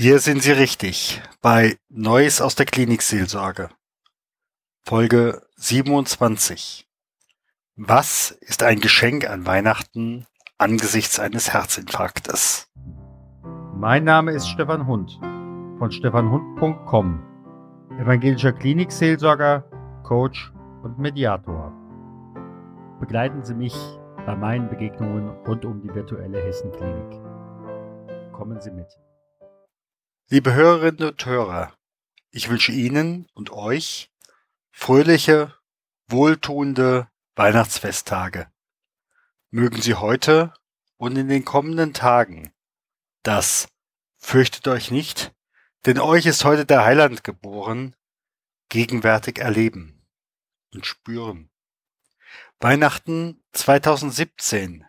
Hier sind Sie richtig bei Neues aus der Klinikseelsorge. Folge 27. Was ist ein Geschenk an Weihnachten angesichts eines Herzinfarktes? Mein Name ist Stefan Hund von stefanhund.com, evangelischer Klinikseelsorger, Coach und Mediator. Begleiten Sie mich bei meinen Begegnungen rund um die virtuelle Hessenklinik. Kommen Sie mit. Liebe Hörerinnen und Hörer, ich wünsche Ihnen und euch fröhliche, wohltuende Weihnachtsfesttage. Mögen Sie heute und in den kommenden Tagen das Fürchtet euch nicht, denn euch ist heute der Heiland geboren, gegenwärtig erleben und spüren. Weihnachten 2017.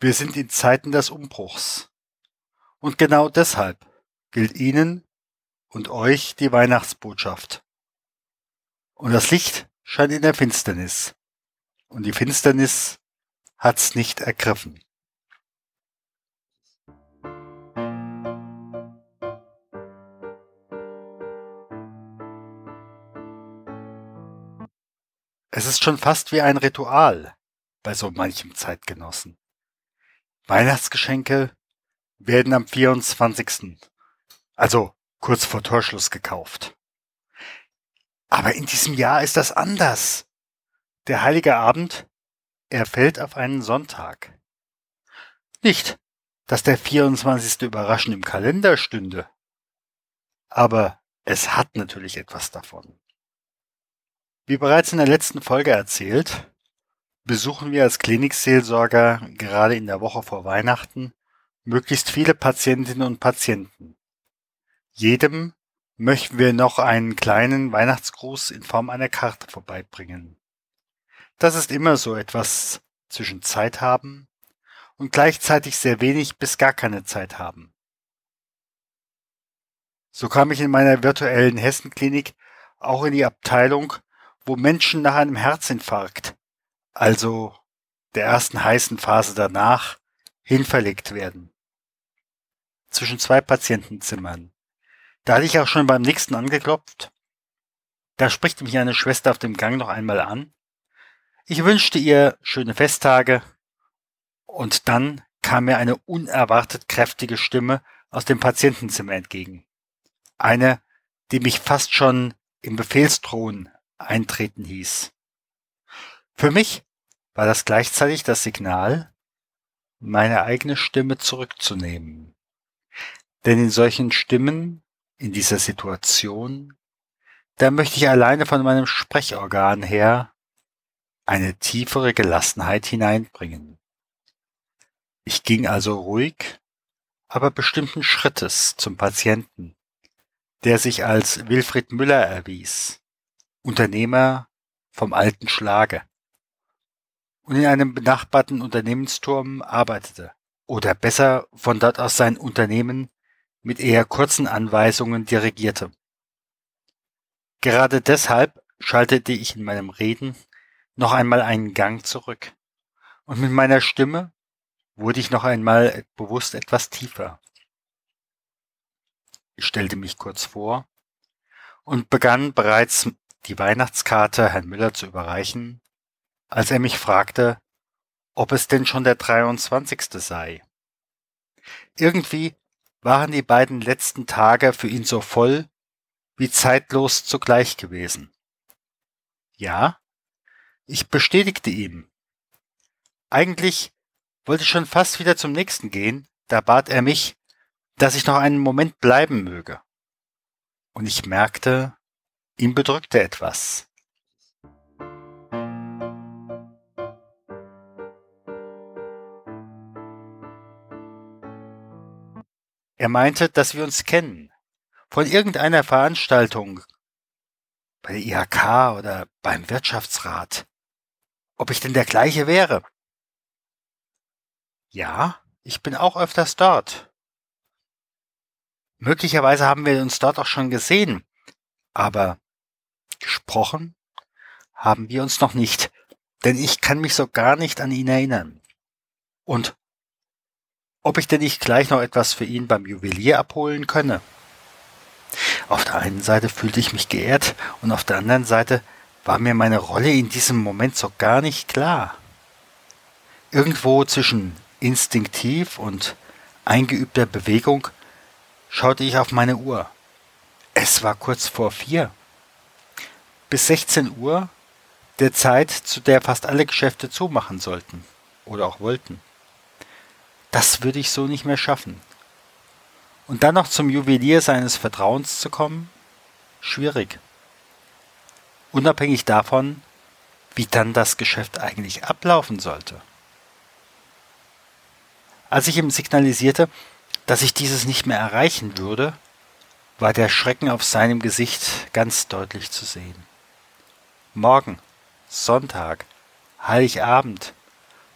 Wir sind in Zeiten des Umbruchs. Und genau deshalb gilt Ihnen und euch die Weihnachtsbotschaft. Und das Licht scheint in der Finsternis. Und die Finsternis hat's nicht ergriffen. Es ist schon fast wie ein Ritual bei so manchem Zeitgenossen. Weihnachtsgeschenke werden am 24 also kurz vor Torschluss gekauft. Aber in diesem Jahr ist das anders. Der heilige Abend, er fällt auf einen Sonntag. Nicht, dass der 24. überraschend im Kalender stünde. Aber es hat natürlich etwas davon. Wie bereits in der letzten Folge erzählt, besuchen wir als Klinikseelsorger gerade in der Woche vor Weihnachten möglichst viele Patientinnen und Patienten. Jedem möchten wir noch einen kleinen Weihnachtsgruß in Form einer Karte vorbeibringen. Das ist immer so etwas zwischen Zeit haben und gleichzeitig sehr wenig bis gar keine Zeit haben. So kam ich in meiner virtuellen Hessenklinik auch in die Abteilung, wo Menschen nach einem Herzinfarkt, also der ersten heißen Phase danach, hinverlegt werden. Zwischen zwei Patientenzimmern. Da hatte ich auch schon beim nächsten angeklopft. Da spricht mich eine Schwester auf dem Gang noch einmal an. Ich wünschte ihr schöne Festtage. Und dann kam mir eine unerwartet kräftige Stimme aus dem Patientenzimmer entgegen. Eine, die mich fast schon im Befehlsthron eintreten hieß. Für mich war das gleichzeitig das Signal, meine eigene Stimme zurückzunehmen. Denn in solchen Stimmen in dieser Situation, da möchte ich alleine von meinem Sprechorgan her eine tiefere Gelassenheit hineinbringen. Ich ging also ruhig, aber bestimmten Schrittes zum Patienten, der sich als Wilfried Müller erwies, Unternehmer vom alten Schlage und in einem benachbarten Unternehmensturm arbeitete oder besser von dort aus sein Unternehmen mit eher kurzen Anweisungen dirigierte. Gerade deshalb schaltete ich in meinem Reden noch einmal einen Gang zurück, und mit meiner Stimme wurde ich noch einmal bewusst etwas tiefer. Ich stellte mich kurz vor und begann bereits die Weihnachtskarte Herrn Müller zu überreichen, als er mich fragte, ob es denn schon der 23. sei. Irgendwie waren die beiden letzten Tage für ihn so voll wie zeitlos zugleich gewesen. Ja, ich bestätigte ihm. Eigentlich wollte ich schon fast wieder zum nächsten gehen, da bat er mich, dass ich noch einen Moment bleiben möge. Und ich merkte, ihn bedrückte etwas. Er meinte, dass wir uns kennen. Von irgendeiner Veranstaltung. Bei der IHK oder beim Wirtschaftsrat. Ob ich denn der gleiche wäre? Ja, ich bin auch öfters dort. Möglicherweise haben wir uns dort auch schon gesehen, aber gesprochen haben wir uns noch nicht, denn ich kann mich so gar nicht an ihn erinnern. Und ob ich denn nicht gleich noch etwas für ihn beim Juwelier abholen könne. Auf der einen Seite fühlte ich mich geehrt und auf der anderen Seite war mir meine Rolle in diesem Moment so gar nicht klar. Irgendwo zwischen instinktiv und eingeübter Bewegung schaute ich auf meine Uhr. Es war kurz vor vier. Bis 16 Uhr, der Zeit, zu der fast alle Geschäfte zumachen sollten oder auch wollten. Das würde ich so nicht mehr schaffen. Und dann noch zum Juwelier seines Vertrauens zu kommen? Schwierig. Unabhängig davon, wie dann das Geschäft eigentlich ablaufen sollte. Als ich ihm signalisierte, dass ich dieses nicht mehr erreichen würde, war der Schrecken auf seinem Gesicht ganz deutlich zu sehen. Morgen, Sonntag, Heiligabend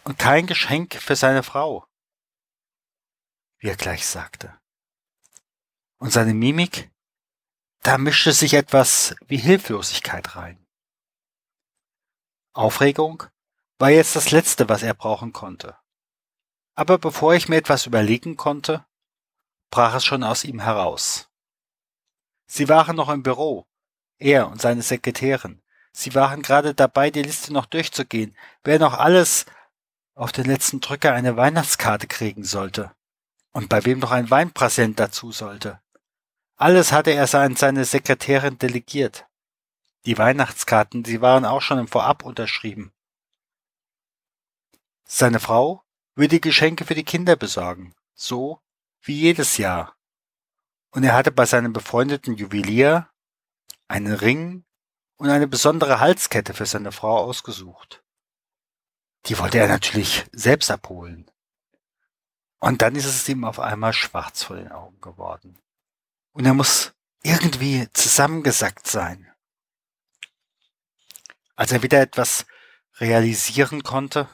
und kein Geschenk für seine Frau, wie er gleich sagte. Und seine Mimik, da mischte sich etwas wie Hilflosigkeit rein. Aufregung war jetzt das Letzte, was er brauchen konnte. Aber bevor ich mir etwas überlegen konnte, brach es schon aus ihm heraus. Sie waren noch im Büro, er und seine Sekretärin. Sie waren gerade dabei, die Liste noch durchzugehen, wer noch alles auf den letzten Drücker eine Weihnachtskarte kriegen sollte und bei wem noch ein Weinpräsent dazu sollte. Alles hatte er an seine Sekretärin delegiert. Die Weihnachtskarten, sie waren auch schon im Vorab unterschrieben. Seine Frau würde Geschenke für die Kinder besorgen, so wie jedes Jahr. Und er hatte bei seinem befreundeten Juwelier einen Ring und eine besondere Halskette für seine Frau ausgesucht. Die wollte er natürlich selbst abholen. Und dann ist es ihm auf einmal schwarz vor den Augen geworden. Und er muss irgendwie zusammengesackt sein. Als er wieder etwas realisieren konnte,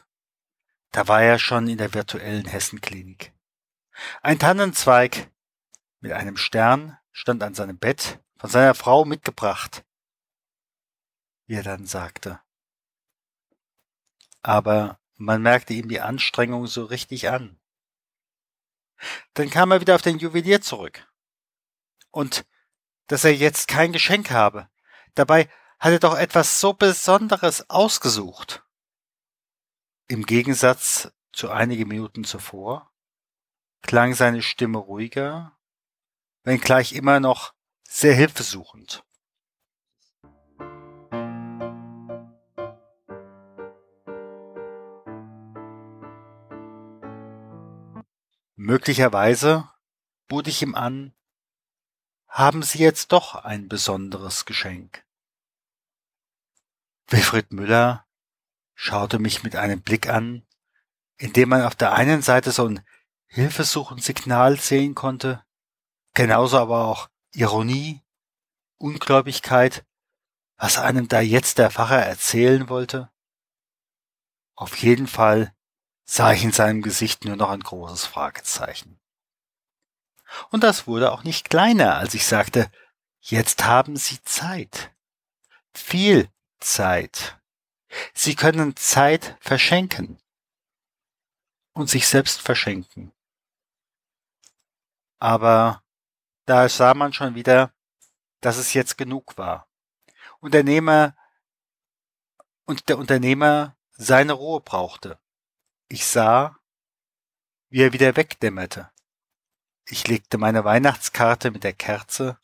da war er schon in der virtuellen Hessenklinik. Ein Tannenzweig mit einem Stern stand an seinem Bett, von seiner Frau mitgebracht, wie er dann sagte. Aber man merkte ihm die Anstrengung so richtig an. Dann kam er wieder auf den Juwelier zurück. Und dass er jetzt kein Geschenk habe. Dabei hat er doch etwas so Besonderes ausgesucht. Im Gegensatz zu einigen Minuten zuvor klang seine Stimme ruhiger, wenngleich immer noch sehr hilfesuchend. Möglicherweise bot ich ihm an, haben Sie jetzt doch ein besonderes Geschenk. Wilfried Müller schaute mich mit einem Blick an, in dem man auf der einen Seite so ein Hilfesuchensignal sehen konnte, genauso aber auch Ironie, Ungläubigkeit, was einem da jetzt der Pfarrer erzählen wollte. Auf jeden Fall sah ich in seinem Gesicht nur noch ein großes Fragezeichen. Und das wurde auch nicht kleiner, als ich sagte, jetzt haben Sie Zeit. Viel Zeit. Sie können Zeit verschenken und sich selbst verschenken. Aber da sah man schon wieder, dass es jetzt genug war. Unternehmer und der Unternehmer seine Ruhe brauchte. Ich sah, wie er wieder wegdämmerte. Ich legte meine Weihnachtskarte mit der Kerze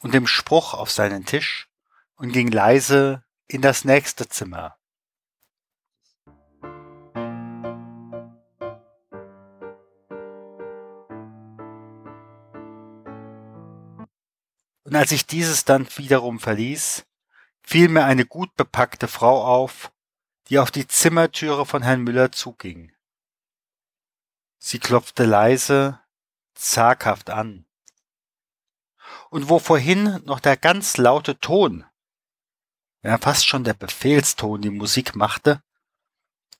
und dem Spruch auf seinen Tisch und ging leise in das nächste Zimmer. Und als ich dieses dann wiederum verließ, fiel mir eine gut bepackte Frau auf, die auf die Zimmertüre von Herrn Müller zuging. Sie klopfte leise, zaghaft an. Und wo vorhin noch der ganz laute Ton, ja fast schon der Befehlston die Musik machte,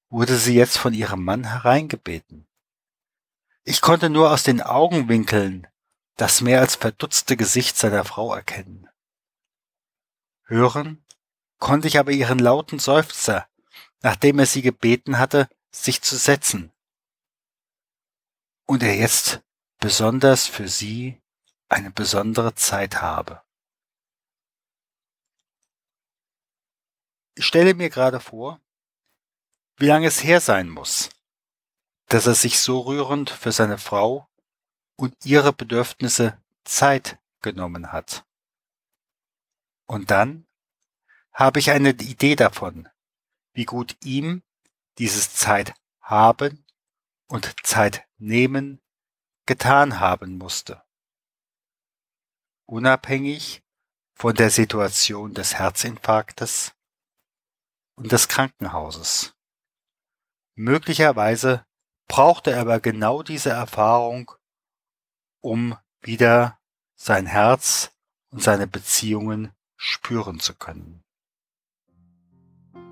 wurde sie jetzt von ihrem Mann hereingebeten. Ich konnte nur aus den Augenwinkeln das mehr als verdutzte Gesicht seiner Frau erkennen. Hören konnte ich aber ihren lauten Seufzer, nachdem er sie gebeten hatte, sich zu setzen. und er jetzt besonders für sie eine besondere Zeit habe. Ich stelle mir gerade vor, wie lange es her sein muss, dass er sich so rührend für seine Frau und ihre Bedürfnisse Zeit genommen hat. Und dann habe ich eine Idee davon, wie gut ihm dieses Zeit haben und Zeit nehmen getan haben musste. Unabhängig von der Situation des Herzinfarktes und des Krankenhauses. Möglicherweise brauchte er aber genau diese Erfahrung, um wieder sein Herz und seine Beziehungen spüren zu können.